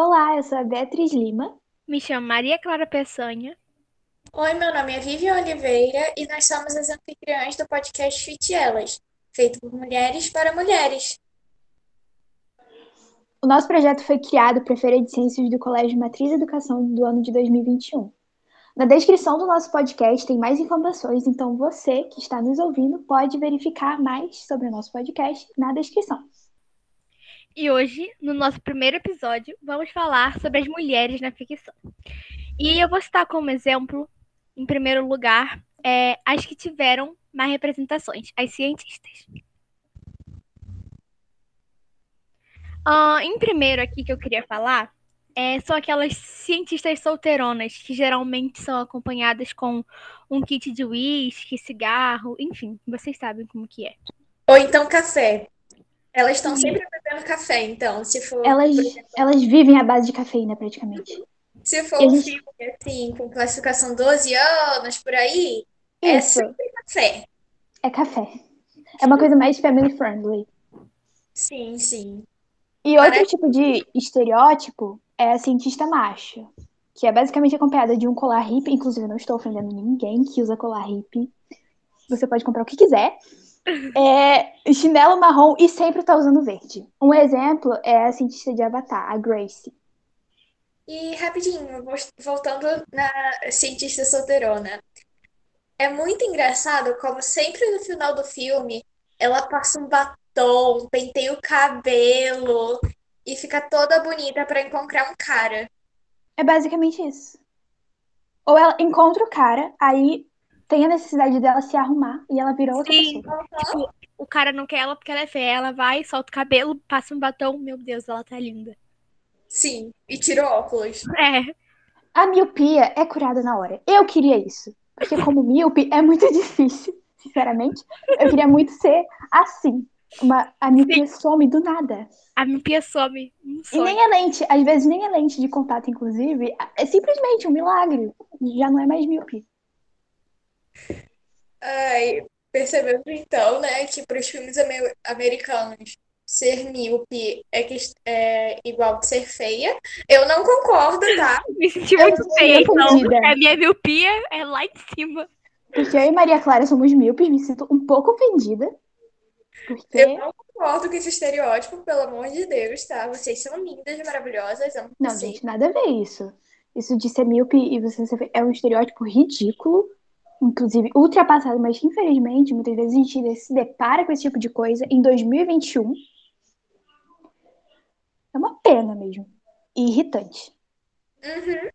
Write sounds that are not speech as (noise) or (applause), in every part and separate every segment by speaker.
Speaker 1: Olá, eu sou a Beatriz Lima.
Speaker 2: Me chamo Maria Clara Peçanha.
Speaker 3: Oi, meu nome é Vivian Oliveira e nós somos as anfitriãs do podcast Fit Elas, feito por mulheres para mulheres.
Speaker 1: O nosso projeto foi criado para a Feira de Ciências do Colégio Matriz Educação do ano de 2021. Na descrição do nosso podcast tem mais informações, então você que está nos ouvindo pode verificar mais sobre o nosso podcast na descrição.
Speaker 2: E hoje, no nosso primeiro episódio, vamos falar sobre as mulheres na ficção. E eu vou citar como exemplo, em primeiro lugar, é, as que tiveram mais representações, as cientistas. Uh, em primeiro aqui que eu queria falar é, são aquelas cientistas solteironas que geralmente são acompanhadas com um kit de uísque, cigarro, enfim, vocês sabem como que é.
Speaker 3: Ou então café. Elas estão sempre bebendo café, então, se for.
Speaker 1: Elas, exemplo, elas vivem à base de cafeína, praticamente.
Speaker 3: Se for um gente... filme, assim, com classificação 12 anos, por aí, é Isso. é sempre café.
Speaker 1: É café. É uma coisa mais family friendly.
Speaker 3: Sim, sim.
Speaker 1: E Parece... outro tipo de estereótipo é a cientista macho, que é basicamente acompanhada de um colar hippie. Inclusive, eu não estou ofendendo ninguém que usa colar hippie. Você pode comprar o que quiser é, chinelo marrom e sempre tá usando verde. Um exemplo é a cientista de Avatar, a Grace.
Speaker 3: E rapidinho, voltando na cientista solteirona. É muito engraçado como sempre no final do filme ela passa um batom, penteia o cabelo e fica toda bonita para encontrar um cara.
Speaker 1: É basicamente isso. Ou ela encontra o cara, aí tem a necessidade dela se arrumar e ela virou outra
Speaker 2: Sim.
Speaker 1: pessoa.
Speaker 2: Tipo, o cara não quer ela porque ela é feia. Ela vai, solta o cabelo, passa um batom. Meu Deus, ela tá linda.
Speaker 3: Sim, e tira óculos.
Speaker 2: É.
Speaker 1: A miopia é curada na hora. Eu queria isso. Porque como míope é muito (laughs) difícil, sinceramente. Eu queria muito ser assim. Uma, a miopia Sim. some do nada.
Speaker 2: A miopia some.
Speaker 1: E nem é lente, às vezes nem é lente de contato, inclusive. É simplesmente um milagre. Já não é mais miopia.
Speaker 3: Ai, percebendo então, né, que para os filmes americanos ser míope é, que, é igual de ser feia. Eu não concordo, tá? (laughs)
Speaker 2: Me senti muito feia, então. A minha miopia é lá em cima.
Speaker 1: Porque eu e Maria Clara somos míopes, me sinto um pouco ofendida. Porque...
Speaker 3: Eu não concordo com esse estereótipo, pelo amor de Deus, tá? Vocês são lindas, maravilhosas.
Speaker 1: Não, não gente, nada a ver isso. Isso de ser míope e você ser é um estereótipo ridículo inclusive ultrapassado, mas infelizmente muitas vezes a gente se depara com esse tipo de coisa em 2021. É uma pena mesmo. E irritante.
Speaker 3: Uhum.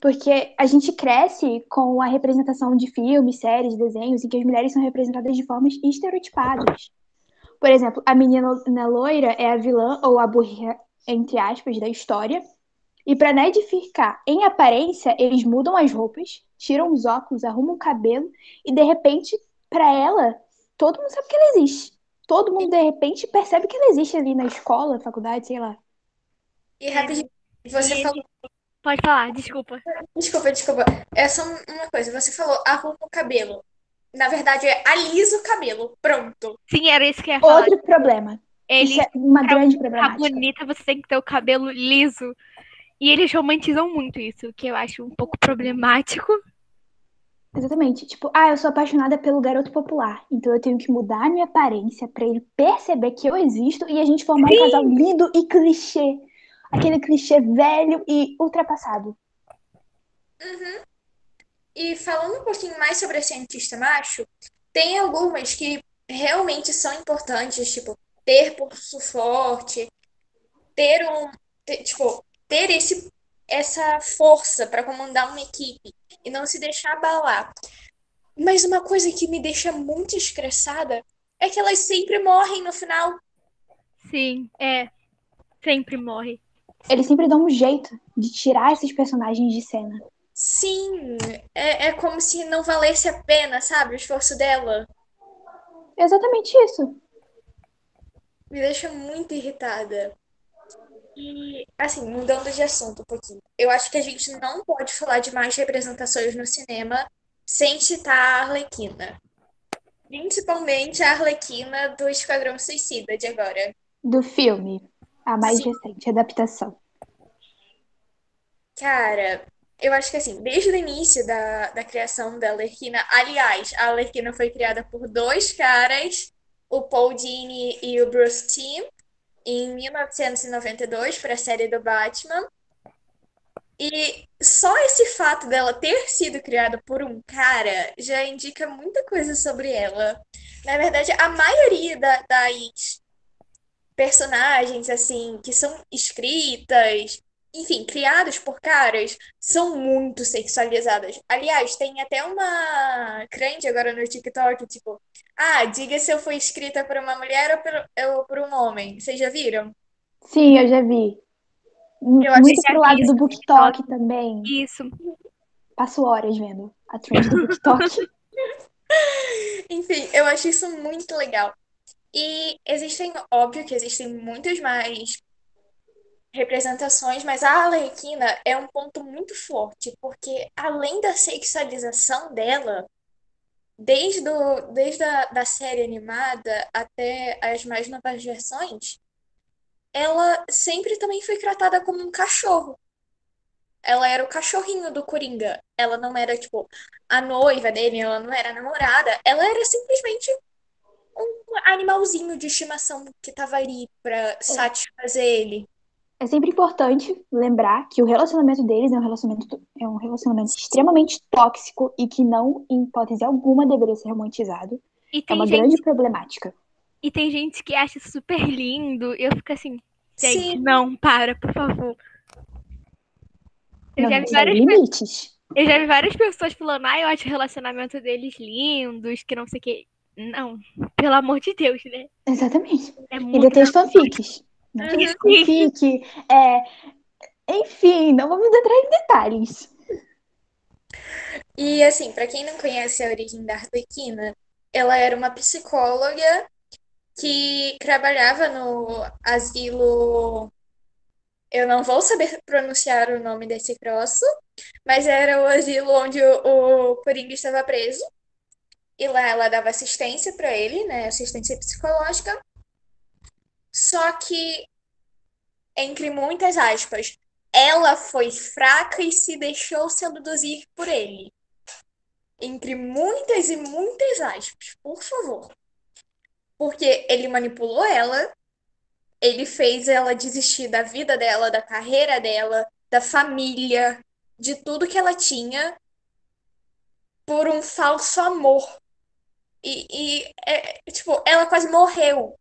Speaker 1: Porque a gente cresce com a representação de filmes, séries, desenhos, em que as mulheres são representadas de formas estereotipadas. Por exemplo, a menina loira é a vilã ou a burra, entre aspas, da história. E para Ned ficar em aparência, eles mudam as roupas, tiram os óculos, arrumam o cabelo e de repente, para ela, todo mundo sabe que ela existe. Todo mundo de repente percebe que ela existe ali na escola, faculdade, sei lá.
Speaker 3: E rapidinho, você e... falou.
Speaker 2: Pode falar, desculpa.
Speaker 3: Desculpa, desculpa. É só uma coisa. Você falou arruma o cabelo. Na verdade, é alisa o cabelo. Pronto.
Speaker 2: Sim, era isso que eu ia falar.
Speaker 1: Outro problema. Ele, Isso é uma grande
Speaker 2: problemática. bonita, você tem que ter o cabelo liso. E eles romantizam muito isso, que eu acho um pouco problemático.
Speaker 1: Exatamente. Tipo, ah, eu sou apaixonada pelo garoto popular. Então eu tenho que mudar a minha aparência para ele perceber que eu existo e a gente formar Sim. um casal lindo e clichê. Aquele clichê velho e ultrapassado.
Speaker 3: Uhum. E falando um pouquinho mais sobre a cientista macho, tem algumas que realmente são importantes, tipo, ter pulso forte, ter um. Ter, tipo, ter esse essa força para comandar uma equipe e não se deixar abalar. Mas uma coisa que me deixa muito estressada é que elas sempre morrem no final.
Speaker 2: Sim, é. Sempre morre.
Speaker 1: Eles sempre dão um jeito de tirar esses personagens de cena.
Speaker 3: Sim, é, é como se não valesse a pena, sabe, o esforço dela.
Speaker 1: Exatamente isso.
Speaker 3: Me deixa muito irritada. E, assim, mudando de assunto um pouquinho, eu acho que a gente não pode falar de mais representações no cinema sem citar a Arlequina. Principalmente a Arlequina do Esquadrão Suicida de agora.
Speaker 1: Do filme, a mais Sim. recente adaptação.
Speaker 3: Cara, eu acho que assim, desde o início da, da criação da Arlequina, aliás, a Arlequina foi criada por dois caras, o Paul Dini e o Bruce Timm, em 1992 para a série do Batman. E só esse fato dela ter sido criada por um cara já indica muita coisa sobre ela. Na verdade, a maioria da- das personagens, assim, que são escritas, enfim, criadas por caras, são muito sexualizadas. Aliás, tem até uma trend agora no TikTok, tipo, ah, diga se eu fui escrita por uma mulher ou por, ou por um homem. Vocês já viram?
Speaker 1: Sim, eu já vi.
Speaker 3: Eu
Speaker 1: Muito pro lado do
Speaker 2: isso no
Speaker 1: BookTok também.
Speaker 2: Isso.
Speaker 1: Passo horas vendo a trend do BookTok. (laughs) (laughs)
Speaker 3: Enfim, eu acho isso muito legal. E existem, óbvio que existem muitas mais representações, mas a Arlequina é um ponto muito forte, porque além da sexualização dela, desde, o, desde a da série animada até as mais novas versões, ela sempre também foi tratada como um cachorro. Ela era o cachorrinho do Coringa. Ela não era, tipo, a noiva dele, ela não era a namorada. Ela era simplesmente um animalzinho de estimação que tava ali pra satisfazer ele.
Speaker 1: É sempre importante lembrar que o relacionamento deles é um relacionamento, é um relacionamento extremamente tóxico e que não, em hipótese alguma, deveria ser romantizado.
Speaker 2: E
Speaker 1: É uma
Speaker 2: gente,
Speaker 1: grande problemática.
Speaker 2: e tem gente que acha super lindo. Eu fico assim, gente,
Speaker 3: Sim.
Speaker 2: não, para, por favor. Eu
Speaker 1: Não,
Speaker 2: já vi várias
Speaker 1: limites.
Speaker 2: Eu já vi várias pessoas falando, ah, eu acho o relacionamento deles lindos, que não sei o que. Não, pelo amor de Deus, né?
Speaker 1: Exatamente.
Speaker 2: É
Speaker 1: E tem as fanfics.
Speaker 3: Uhum.
Speaker 1: Fanfic, é... Enfim, não vamos entrar em detalhes.
Speaker 3: E assim, pra quem não conhece a origem da Arlequina, ela era uma psicóloga que trabalhava no asilo. Eu não vou saber pronunciar o nome desse troço, mas era o asilo onde o, o Coringa estava preso. E lá ela dava assistência pra ele, né? Assistência psicológica. Só que, entre muitas aspas, ela foi fraca e se deixou seduzir por ele. Entre muitas e muitas aspas, por favor. Porque ele manipulou ela, ele fez ela desistir da vida dela, da carreira dela, da família, de tudo que ela tinha, por um falso amor. E, e é, tipo, ela quase morreu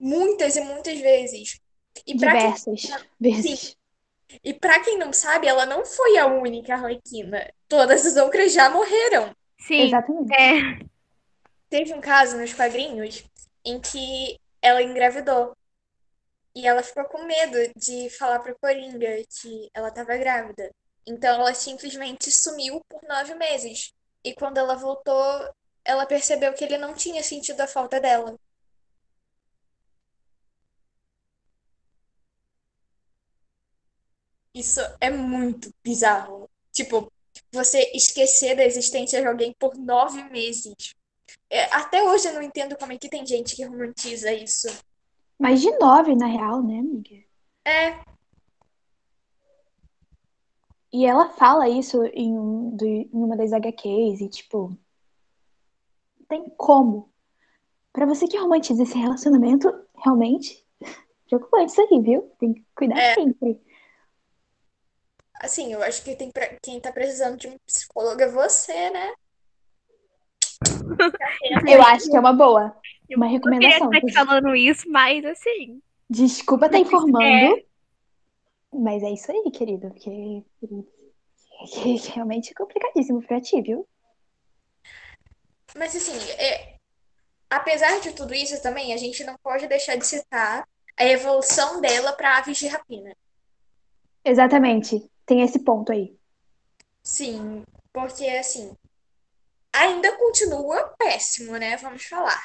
Speaker 3: muitas e muitas vezes. E pra quem
Speaker 1: Diversas vezes.
Speaker 3: E pra quem não sabe, ela não foi a única Arlequina. Todas as outras já morreram.
Speaker 2: Sim,
Speaker 1: Exatamente.
Speaker 2: é.
Speaker 3: Teve um caso nos quadrinhos em que ela engravidou. E ela ficou com medo de falar pro Coringa que ela tava grávida. Então ela simplesmente sumiu por nove meses. E quando ela voltou, ela percebeu que ele não tinha sentido a falta dela. Isso é muito bizarro. Tipo, você esquecer da existência de alguém por nove meses. É, até hoje eu não entendo como é que tem gente que romantiza isso.
Speaker 1: Mais de nove, na real, né, amiga?
Speaker 3: É,
Speaker 1: E ela fala isso em, um, do- em uma das HQs, e tipo, não tem como. Pra você que romantiza esse relacionamento, realmente, (laughs) preocupante isso aí, viu? Tem que cuidar
Speaker 3: É.
Speaker 1: sempre.
Speaker 3: Assim, eu acho que tem pra... quem tá precisando de um psicólogo é você, né? (laughs)
Speaker 1: Eu acho que é uma boa.
Speaker 2: Eu
Speaker 1: Uma
Speaker 2: não queria
Speaker 1: recomendação.
Speaker 2: estar aqui falando isso, mas assim.
Speaker 1: Desculpa estar informando, mas é isso aí, querido, porque que- que realmente é complicadíssimo pra ti, viu?
Speaker 3: Mas assim, é... apesar de tudo isso também, a gente não pode deixar de citar a evolução dela pra aves de rapina.
Speaker 1: Exatamente. Tem esse ponto aí.
Speaker 3: Sim, porque assim, ainda continua péssimo, né? Vamos falar.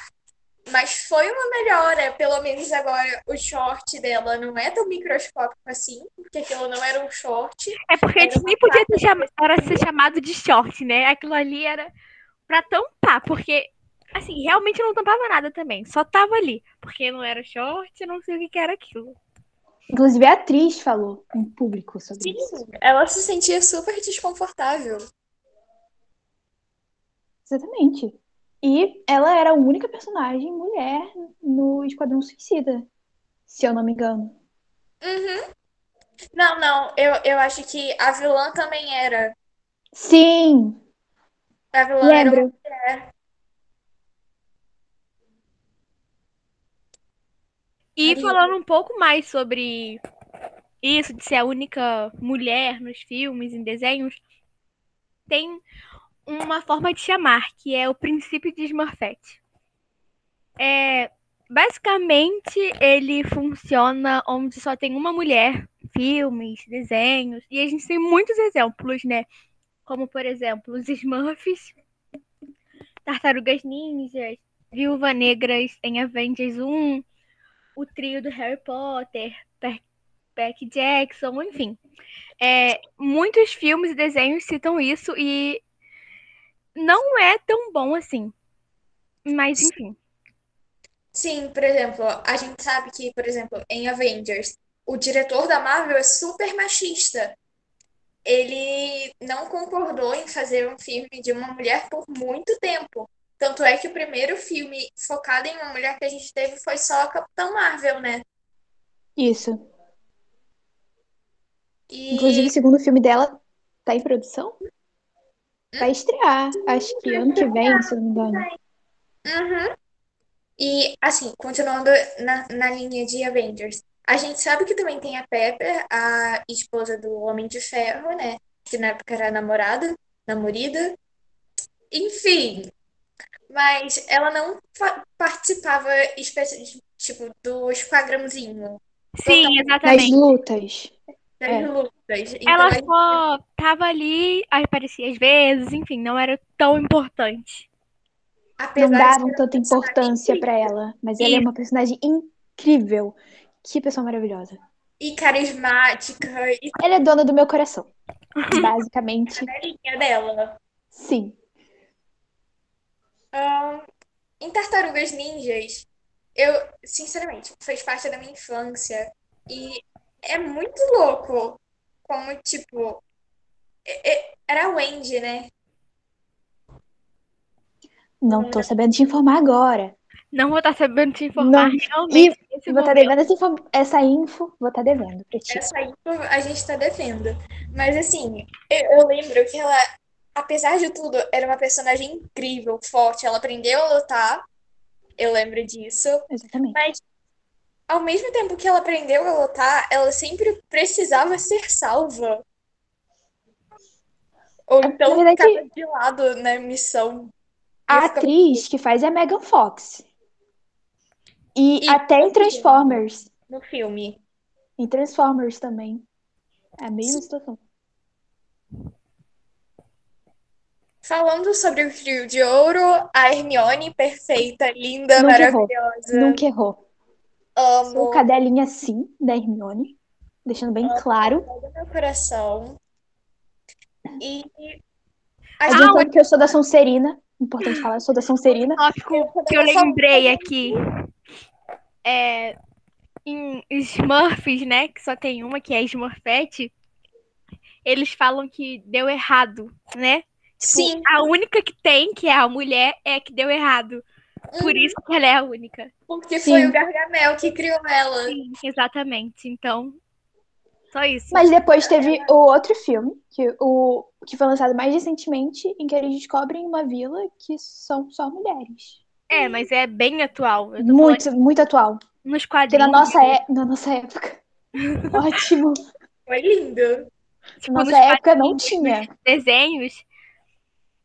Speaker 3: Mas foi uma melhora, pelo menos agora o short dela não é tão microscópico assim, porque aquilo não era um short.
Speaker 2: É porque
Speaker 3: Era
Speaker 2: antes nem podia ter chama- era ser chamado de short, né? Aquilo ali era pra tampar, porque, assim, realmente não tampava nada também. Só tava ali. Porque não era short, eu não sei o que que era aquilo.
Speaker 1: Inclusive a atriz falou em público sobre
Speaker 3: Sim,
Speaker 1: isso.
Speaker 3: ela se sentia super desconfortável.
Speaker 1: Exatamente. E ela era a única personagem mulher no Esquadrão Suicida, se eu não me engano.
Speaker 3: Uhum. Não, não, eu, eu acho que a vilã também era.
Speaker 1: Sim,
Speaker 3: A vilã era uma
Speaker 1: lembro.
Speaker 3: mulher.
Speaker 2: E
Speaker 3: Maria.
Speaker 2: falando um pouco mais sobre isso, de ser a única mulher nos filmes, em desenhos, tem uma forma de chamar, que é o princípio de Smurfette. É, basicamente, ele funciona onde só tem uma mulher, filmes, desenhos, e a gente tem muitos exemplos, né? Como, por exemplo, os Smurfs, Tartarugas Ninjas, Viúva Negras em Avengers 1, o trio do Harry Potter, Percy Jackson, enfim. É, muitos filmes e desenhos citam isso e não é tão bom assim. Mas, enfim.
Speaker 3: Sim, por exemplo, a gente sabe que, por exemplo, em Avengers, o diretor da Marvel é super machista. Ele não concordou em fazer um filme de uma mulher por muito tempo. Tanto é que o primeiro filme focado em uma mulher que a gente teve foi só a Capitã Marvel, né?
Speaker 1: Isso.
Speaker 3: E
Speaker 1: Inclusive, o segundo filme dela tá em produção? Vai estrear, acho que ano que vem, se não me engano.
Speaker 3: Uhum. E, assim, continuando na, na linha de Avengers, a gente sabe que também tem a Pepper, a esposa do Homem de Ferro, né? Que na época era namorada, namorida. Enfim, mas ela não participava, tipo, do esquadrãozinho,
Speaker 2: Sim,
Speaker 1: Das
Speaker 2: exatamente.
Speaker 1: lutas.
Speaker 3: das
Speaker 1: É.
Speaker 3: lutas. Então,
Speaker 2: Ela
Speaker 3: a
Speaker 2: só tava ali, aparecia às vezes, enfim, não era tão importante.
Speaker 1: Não
Speaker 3: apesar de
Speaker 1: davam tanta importância pra ela, mas ela é uma personagem incrível. Que pessoa maravilhosa.
Speaker 3: e carismática e
Speaker 1: Ela é dona do meu coração. (laughs) Basicamente,
Speaker 3: a linha dela.
Speaker 1: sim.
Speaker 3: Ahn, em Tartarugas Ninjas, eu, sinceramente, fez parte da minha infância. E é muito louco como, tipo, é- é- era a Wendy, né?
Speaker 1: Não tô sabendo te informar agora.
Speaker 2: Não vou estar sabendo te informar
Speaker 1: Não.
Speaker 2: realmente nesse
Speaker 1: Vou estar
Speaker 2: momento.
Speaker 1: devendo essa, info- essa info, vou estar devendo pra ti.
Speaker 3: Essa aí a gente tá devendo. Mas, assim, eu, eu lembro que ela, apesar de tudo, era uma personagem incrível, forte. Ela aprendeu a lutar, eu lembro disso.
Speaker 1: Exatamente.
Speaker 3: Mas, ao mesmo tempo que ela aprendeu a lutar, ela sempre precisava ser salva. Ou então
Speaker 1: verdade-
Speaker 3: ficava de lado na missão.
Speaker 1: A
Speaker 3: ficava-
Speaker 1: atriz que faz é a Megan Fox. E
Speaker 3: E-
Speaker 1: até em Transformers.
Speaker 3: no filme.
Speaker 1: Em Transformers também. É a mesma situação.
Speaker 3: Falando sobre o trio de ouro, a Hermione, perfeita, linda,
Speaker 1: Nunca errou.
Speaker 3: maravilhosa.
Speaker 1: Nunca errou. Sou
Speaker 3: Amo
Speaker 1: cadelinha sim da Hermione. Deixando bem claro.
Speaker 3: do meu coração. E a
Speaker 2: Ah,
Speaker 1: Adiantando que eu sou da Sonserina. Importante falar, eu sou da Sonserina.
Speaker 2: tópico que eu lembrei aqui é em Smurfs, né? Que só tem uma, que é a Smurfette. Eles falam que deu errado, né?
Speaker 3: Sim,
Speaker 2: A única que tem, que é a mulher, é a que deu errado. Por
Speaker 3: Uhum.
Speaker 2: isso que ela é a única.
Speaker 3: porque
Speaker 1: Sim.
Speaker 3: foi o Gargamel que criou ela.
Speaker 2: Sim, exatamente. Então, só isso.
Speaker 1: Mas depois teve o outro filme, que, o, que foi lançado mais recentemente, em que eles descobrem uma vila que são só mulheres.
Speaker 2: É, mas é bem atual. Eu tô
Speaker 1: Muito, muito atual.
Speaker 2: falando nos
Speaker 1: Porque na
Speaker 2: quadrinhos.
Speaker 1: nossa, é, na nossa época. (laughs) Ótimo.
Speaker 3: Foi lindo.
Speaker 2: tipo,
Speaker 1: Na
Speaker 2: nos
Speaker 1: nossa época não
Speaker 2: quadrinhos,
Speaker 1: tinha.
Speaker 2: desenhos,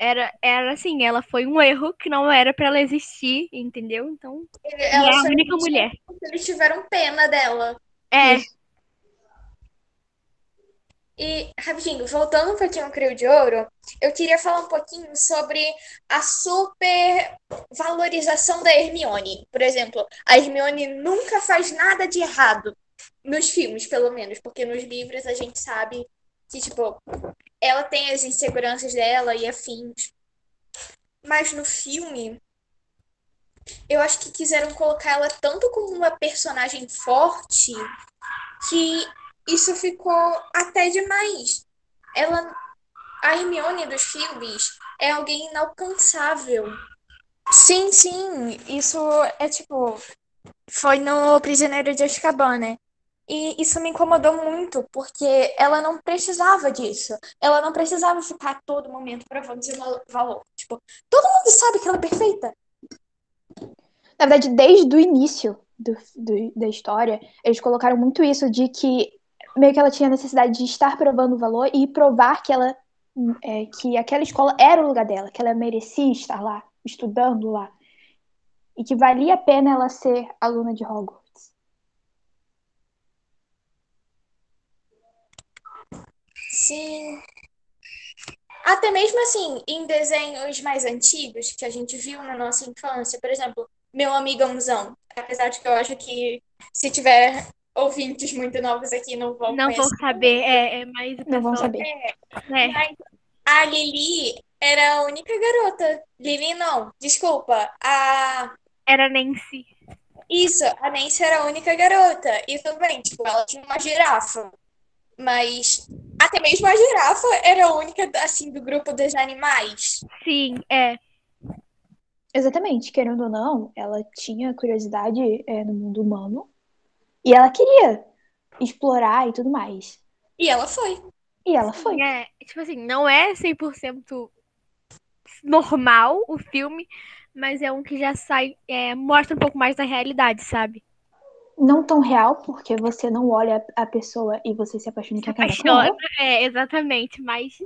Speaker 2: era, era assim, ela foi um erro que não era pra ela existir, entendeu? Então,
Speaker 3: Ele-
Speaker 2: e é
Speaker 3: Ela
Speaker 2: a única mulher.
Speaker 3: eles tiveram pena dela.
Speaker 2: É,
Speaker 1: Isso.
Speaker 3: E, rapidinho, voltando um pouquinho ao Crio de Ouro, eu queria falar um pouquinho sobre a super valorização da Hermione. Por exemplo, a Hermione nunca faz nada de errado. Nos filmes, pelo menos, porque nos livros a gente sabe que, tipo, ela tem as inseguranças dela e afins. Mas no filme, eu acho que quiseram colocar ela tanto como uma personagem forte que isso ficou até demais. Ela, a Hermione dos filmes é alguém inalcançável. Sim, sim, isso é tipo. Foi no Prisioneiro de Azkaban, né? E isso me incomodou muito, porque ela não precisava disso. Ela não precisava ficar a todo momento provando seu valor. Tipo, todo mundo sabe que ela é perfeita.
Speaker 1: Na verdade, desde o início do, do, da história, eles colocaram muito isso de que meio que ela tinha necessidade de estar provando o valor e provar que ela é, que aquela escola era o lugar dela, que ela merecia estar lá, estudando lá. E que valia a pena ela ser aluna de Hogwarts.
Speaker 3: Até mesmo assim, em desenhos mais antigos que a gente viu na nossa infância, por exemplo, Meu Amigãozão. Apesar de que eu acho que se tiver ouvintes muito novos aqui não vão
Speaker 2: Não vão saber, é, é mais
Speaker 1: Não vão saber.
Speaker 3: É,
Speaker 2: É,
Speaker 3: mas a Lili era a única garota. Lili não, desculpa. A
Speaker 2: era Nancy.
Speaker 3: Isso, a Nancy era a única garota. E tudo bem, tipo, ela tinha uma girafa. Mas até mesmo a girafa era a única, assim, do grupo dos animais.
Speaker 2: Sim, é.
Speaker 1: Exatamente, querendo ou não, ela tinha curiosidade é, no mundo humano e ela queria explorar e tudo mais.
Speaker 3: E ela foi.
Speaker 1: E ela foi.
Speaker 2: É, tipo assim, não é 100% normal o filme, mas é um que já sai, é, mostra um pouco mais da realidade, sabe?
Speaker 1: Não tão real, porque você não olha a pessoa e você se apaixona e com
Speaker 2: Apaixona.
Speaker 1: ela.
Speaker 2: É, exatamente, mas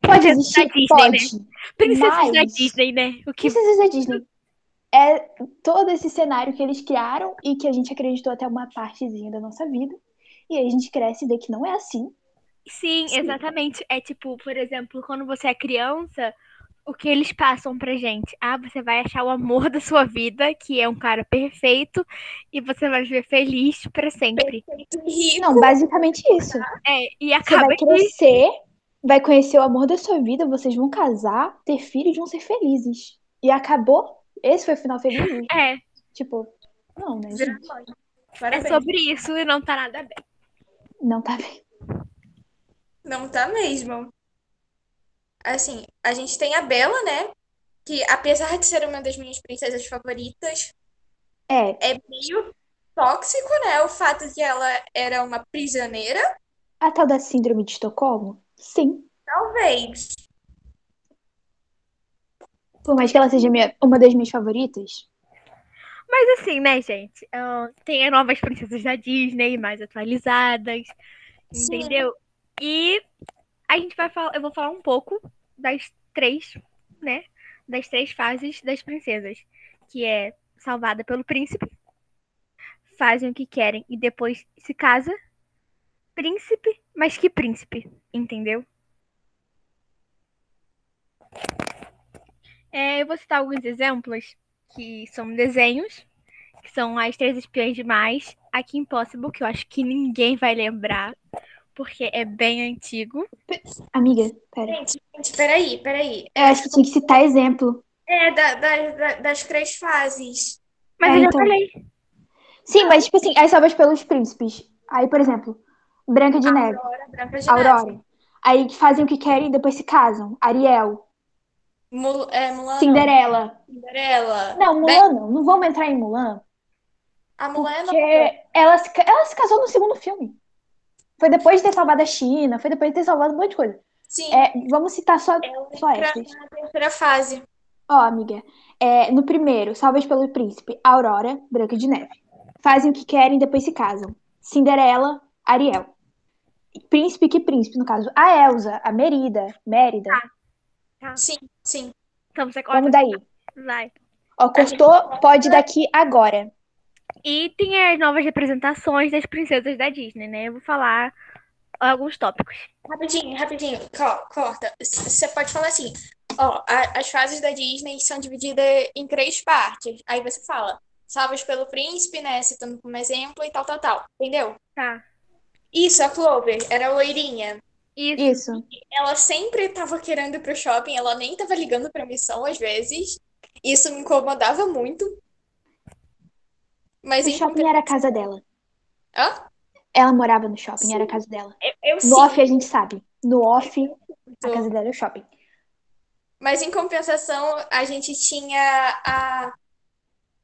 Speaker 1: Pode existir?
Speaker 2: da Disney,
Speaker 1: Pode.
Speaker 2: princesas da
Speaker 1: Mas-
Speaker 2: Disney, né? O que
Speaker 1: Princesas da Disney. É todo esse cenário que eles criaram e que a gente acreditou até uma partezinha da nossa vida. E aí a gente cresce e vê que não é assim.
Speaker 2: Sim,
Speaker 1: Sim.
Speaker 2: exatamente. É tipo, por exemplo, quando você é criança, o que eles passam pra gente? Ah, você vai achar o amor da sua vida, que é um cara perfeito, e você vai viver feliz pra sempre.
Speaker 3: Rico.
Speaker 1: Não, basicamente isso.
Speaker 2: É, e
Speaker 1: Você
Speaker 2: acaba
Speaker 1: vai
Speaker 2: que
Speaker 1: crescer, vai conhecer o amor da sua vida, vocês vão casar, ter filhos e vão ser felizes. E acabou? Esse foi o final feliz?
Speaker 2: é,
Speaker 1: Tipo, não, né, gente?
Speaker 2: é sobre isso e não tá nada bem.
Speaker 1: Não tá bem.
Speaker 3: Não tá mesmo. Assim, a gente tem a Bela, né? Que apesar de ser uma das minhas princesas favoritas,
Speaker 1: É,
Speaker 3: é meio tóxico, né? O fato de ela era uma prisioneira,
Speaker 1: a tal da síndrome de Estocolmo? Sim.
Speaker 3: talvez.
Speaker 1: Por mais que ela seja minha- uma das minhas favoritas.
Speaker 2: Mas assim, né, gente? ah, tem as novas princesas da Disney, mais atualizadas,
Speaker 3: Sim.
Speaker 2: entendeu? E a gente vai falar, eu vou falar um pouco das três, né? Das três fases das princesas, que é salvada pelo príncipe, fazem o que querem e depois se casa. Príncipe, mas que príncipe, entendeu? É, eu vou citar alguns exemplos que são desenhos, que são as três espiãs demais, aqui Impossible, que eu acho que ninguém vai lembrar, porque é bem antigo.
Speaker 1: Amiga, pera.
Speaker 3: Gente, gente, peraí, peraí.
Speaker 1: Eu acho que tinha que citar exemplo.
Speaker 3: É, da, da- da- das três fases.
Speaker 2: Mas
Speaker 1: É,
Speaker 2: eu já
Speaker 1: então.
Speaker 2: falei.
Speaker 1: Sim, mas tipo assim, as salvas pelos príncipes. Aí, por exemplo, Branca de Neve,
Speaker 3: Aurora, Branca de Neve.
Speaker 1: Aurora. Aí que fazem o que querem e depois se casam. Ariel,
Speaker 3: Mul é, Mulan, não.
Speaker 1: Cinderela.
Speaker 3: Cinderela.
Speaker 1: Não,
Speaker 3: Be-
Speaker 1: Mulan não. Não vamos entrar em Mulan.
Speaker 3: A Mulan é
Speaker 1: Porque ela se, ca- ela se casou no segundo filme. Foi depois de ter salvado a China, foi depois de ter salvado um monte de coisa.
Speaker 3: Sim,
Speaker 1: É, vamos citar só,
Speaker 3: ela
Speaker 1: só essas.
Speaker 3: na terceira fase.
Speaker 1: Ó, amiga, é, no primeiro, Salvas pelo Príncipe, Aurora, Branca de Neve. Fazem o que querem e depois se casam. Cinderela, Ariel. Príncipe, que príncipe, no caso? A Elsa, a Merida, Mérida.
Speaker 3: Sim, sim.
Speaker 2: Então você
Speaker 1: Vamos
Speaker 2: corta.
Speaker 1: daí.
Speaker 2: Vai.
Speaker 1: Ó, cortou, pode daqui agora.
Speaker 2: E tem as novas representações das princesas da Disney, né? Eu vou falar alguns tópicos.
Speaker 3: Rapidinho, rapidinho, co- corta. Você pode falar assim, ó, as fases da Disney são divididas em três partes. Aí você fala, salvas pelo príncipe, né, citando como exemplo e tal, tal, tal. Entendeu?
Speaker 2: Tá.
Speaker 3: Isso, a Clover, era a loirinha.
Speaker 2: Isso.
Speaker 1: Isso.
Speaker 3: Ela sempre tava querendo ir pro shopping, ela nem tava ligando pra missão às vezes. Isso me incomodava muito. Mas
Speaker 1: O shopping era a casa dela.
Speaker 3: Hã?
Speaker 1: Ela morava no shopping, Sim. era a casa dela.
Speaker 3: Eu, eu
Speaker 1: no off a gente sabe. No off, a casa dela é o shopping.
Speaker 3: Mas em compensação, a gente tinha a.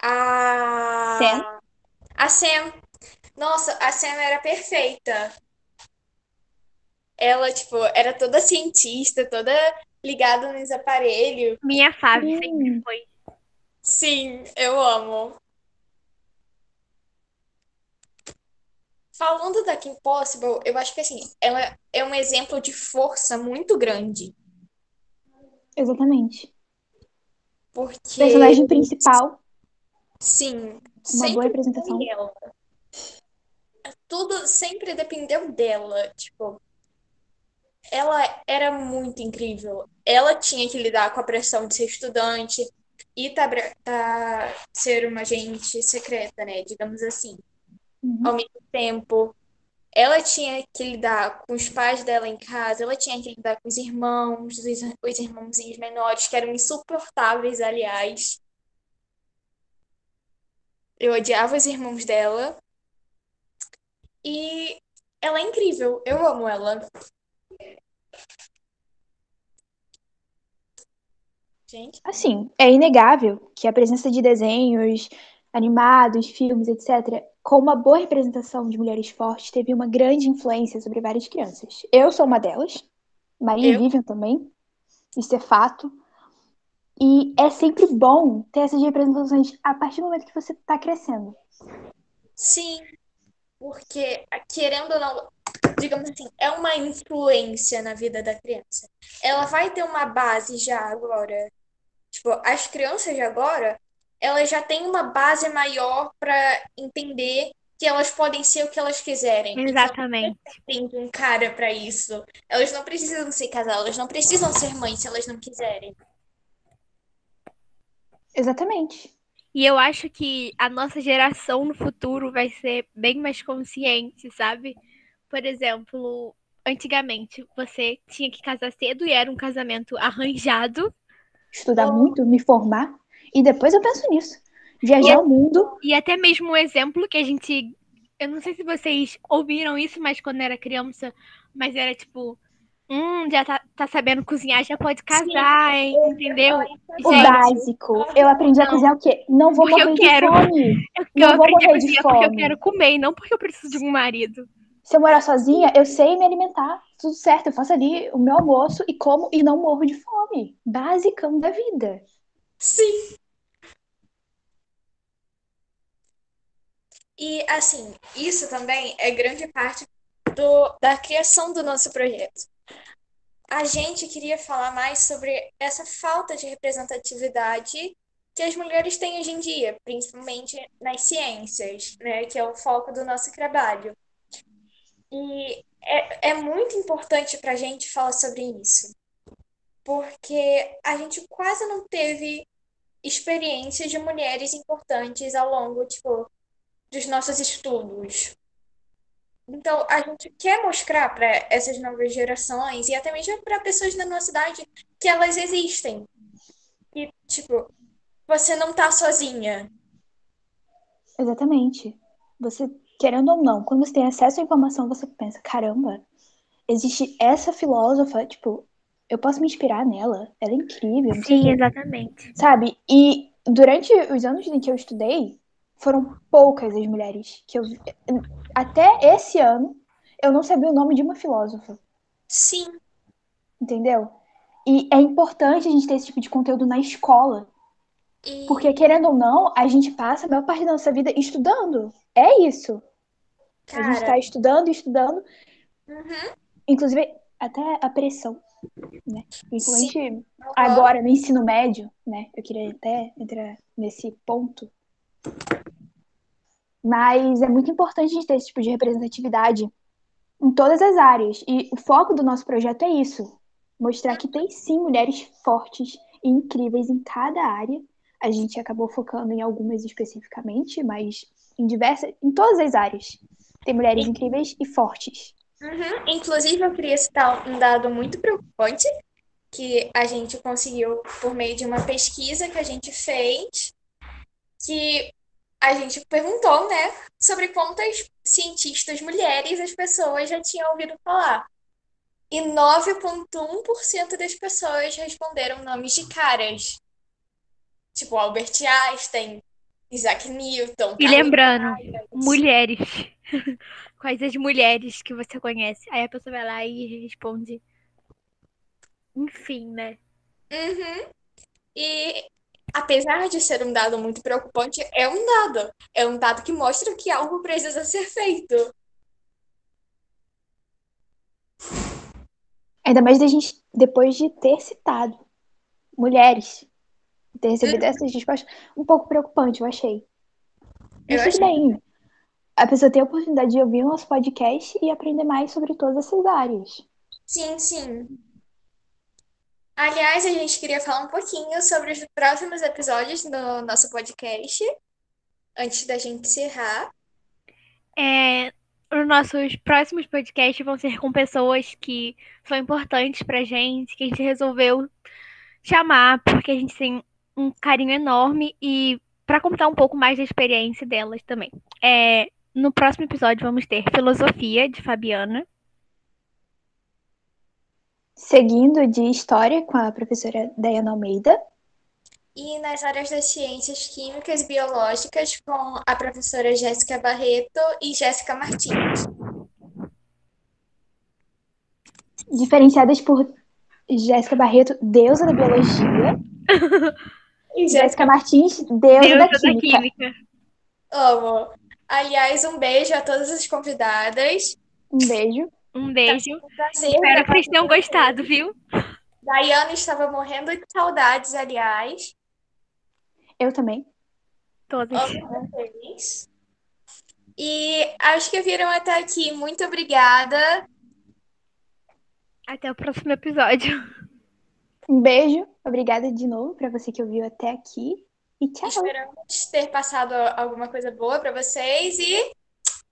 Speaker 3: A.
Speaker 1: Sam?
Speaker 3: A Sam. Nossa, a Sam era perfeita. Ela, tipo, era toda cientista, toda ligada nos aparelhos.
Speaker 2: Minha fave sempre foi.
Speaker 3: Sim, eu amo. Falando da Kim Possible, eu acho que assim, ela é um exemplo de força muito grande.
Speaker 1: Exatamente.
Speaker 3: Porque.
Speaker 1: Personagem principal.
Speaker 3: Sim.
Speaker 1: Uma boa representação.
Speaker 3: Ela. Tudo sempre dependeu dela. Tipo, ela era muito incrível. Ela tinha que lidar com a pressão de ser estudante e tá, tá ser uma agente secreta, né? Digamos assim.
Speaker 1: Uhum.
Speaker 3: Ao mesmo tempo, ela tinha que lidar com os pais dela em casa, ela tinha que lidar com os irmãos, os, os irmãozinhos menores, que eram insuportáveis, aliás. Eu odiava os irmãos dela. E ela é incrível, eu amo ela. Gente.
Speaker 1: Assim, é inegável que a presença de desenhos animados, filmes, etc., com uma boa representação de mulheres fortes, teve uma grande influência sobre várias crianças. Eu sou uma delas, Maria e Vivian também, isso é fato. E é sempre bom ter essas representações a partir do momento que você está crescendo.
Speaker 3: Sim, porque, querendo ou não, digamos assim, é uma influência na vida da criança. Ela vai ter uma base já agora. Tipo, as crianças de agora, elas já têm uma base maior para entender que elas podem ser o que elas quiserem.
Speaker 2: Exatamente.
Speaker 3: Tem um cara para isso. Elas não precisam ser casadas, elas não precisam ser mães se elas não quiserem.
Speaker 1: Exatamente.
Speaker 2: E eu acho que a nossa geração no futuro vai ser bem mais consciente, sabe? Por exemplo, antigamente você tinha que casar cedo e era um casamento arranjado.
Speaker 1: Estudar muito, me formar. E depois eu penso nisso. Viajar e, o mundo.
Speaker 2: E até mesmo um exemplo que a gente. Eu não sei se vocês ouviram isso, mas quando era criança, mas era tipo. Hum, já tá, tá sabendo cozinhar, já pode casar, Sim. hein? Entendeu?
Speaker 1: O Gente, básico. Eu aprendi a cozinhar o quê? Não vou morrer de quero. fome.
Speaker 2: Eu, não eu vou aprendi morrer a cozinhar porque eu quero comer e não porque eu preciso de um marido.
Speaker 1: Se eu morar sozinha, eu sei me alimentar. Tudo certo, eu faço ali o meu almoço e como e não morro de fome. Basicão da vida.
Speaker 3: Sim. E, assim, isso também é grande parte do, da criação do nosso projeto. A gente queria falar mais sobre essa falta de representatividade que as mulheres têm hoje em dia, principalmente nas ciências, né, que é o foco do nosso trabalho. E é, é muito importante para a gente falar sobre isso, porque a gente quase não teve experiências de mulheres importantes ao longo, tipo, dos nossos estudos. Então, a gente quer mostrar para essas novas gerações e até mesmo para pessoas da nossa cidade que elas existem. E, tipo, você não tá sozinha.
Speaker 1: Exatamente. Você, querendo ou não, quando você tem acesso à informação, você pensa: caramba, existe essa filósofa, tipo, eu posso me inspirar nela, ela é incrível.
Speaker 2: Sim, exatamente.
Speaker 1: Sabe? E durante os anos em que eu estudei, foram poucas as mulheres que eu vi. Até esse ano, eu não sabia o nome de uma filósofa.
Speaker 3: Sim.
Speaker 1: Entendeu? E é importante a gente ter esse tipo de conteúdo na escola.
Speaker 3: E...
Speaker 1: Porque, querendo ou não, a gente passa a maior parte da nossa vida estudando. É isso. Cara... A gente tá estudando, estudando.
Speaker 3: Uhum.
Speaker 1: Inclusive, até a pressão. Né? Principalmente uhum. agora, no ensino médio, né? Eu queria até entrar nesse ponto mas é muito importante a gente ter esse tipo de representatividade em todas as áreas. E o foco do nosso projeto é isso: mostrar que tem sim mulheres fortes e incríveis em cada área. A gente acabou focando em algumas especificamente, mas em diversas, em todas as áreas. Tem mulheres incríveis e fortes.
Speaker 3: Uhum. Inclusive, eu queria citar um dado muito preocupante que a gente conseguiu por meio de uma pesquisa que a gente fez, que a gente perguntou, né, sobre quantas cientistas mulheres as pessoas já tinham ouvido falar. E 9,1% das pessoas responderam nomes de caras. Tipo Albert Einstein, Isaac Newton.
Speaker 2: E lembrando, mulheres. (laughs) Quais as mulheres que você conhece? Aí a pessoa vai lá e responde. Enfim, né?
Speaker 3: Uhum. E apesar de ser um dado muito preocupante, é um dado. É um dado que mostra que algo precisa ser feito.
Speaker 1: Ainda mais da gente, depois de ter citado mulheres, ter recebido
Speaker 3: Uhum.
Speaker 1: essas respostas, um pouco preocupante, eu achei.
Speaker 3: Eu
Speaker 1: Mas tudo bem. A pessoa tem a oportunidade de ouvir o nosso podcast e aprender mais sobre todas essas áreas.
Speaker 3: Sim, sim. Aliás, a gente queria falar um pouquinho sobre os próximos episódios do nosso podcast, antes da gente encerrar.
Speaker 2: É, os nossos próximos podcasts vão ser com pessoas que são importantes pra gente, que a gente resolveu chamar, porque a gente tem um carinho enorme e pra contar um pouco mais da experiência delas também. É, no próximo episódio vamos ter Filosofia, de Fabiana.
Speaker 1: Seguindo de história com a professora Dayana Almeida.
Speaker 3: E nas áreas das ciências químicas e biológicas com a professora Jéssica Barreto e Jéssica Martins.
Speaker 1: Diferenciadas por Jéssica Barreto, deusa da biologia. (laughs)
Speaker 3: E
Speaker 1: Jéssica Martins, deusa,
Speaker 2: Deusa
Speaker 1: da
Speaker 2: da
Speaker 1: química.
Speaker 2: Química.
Speaker 3: Amo. Aliás, um beijo a todas as convidadas.
Speaker 1: Um beijo.
Speaker 2: Um beijo.
Speaker 3: Prazer
Speaker 2: Espero que vocês tenham gostado, viu?
Speaker 3: Daiane estava morrendo de saudades, aliás.
Speaker 1: Eu também.
Speaker 3: Vocês. E acho que viram até aqui. Muito obrigada.
Speaker 2: Até o próximo episódio.
Speaker 1: Um beijo. Obrigada de novo para você que ouviu até aqui. E tchau.
Speaker 3: Esperamos ter passado alguma coisa boa para vocês e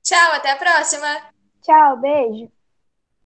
Speaker 3: tchau, até a próxima.
Speaker 1: Tchau, beijo.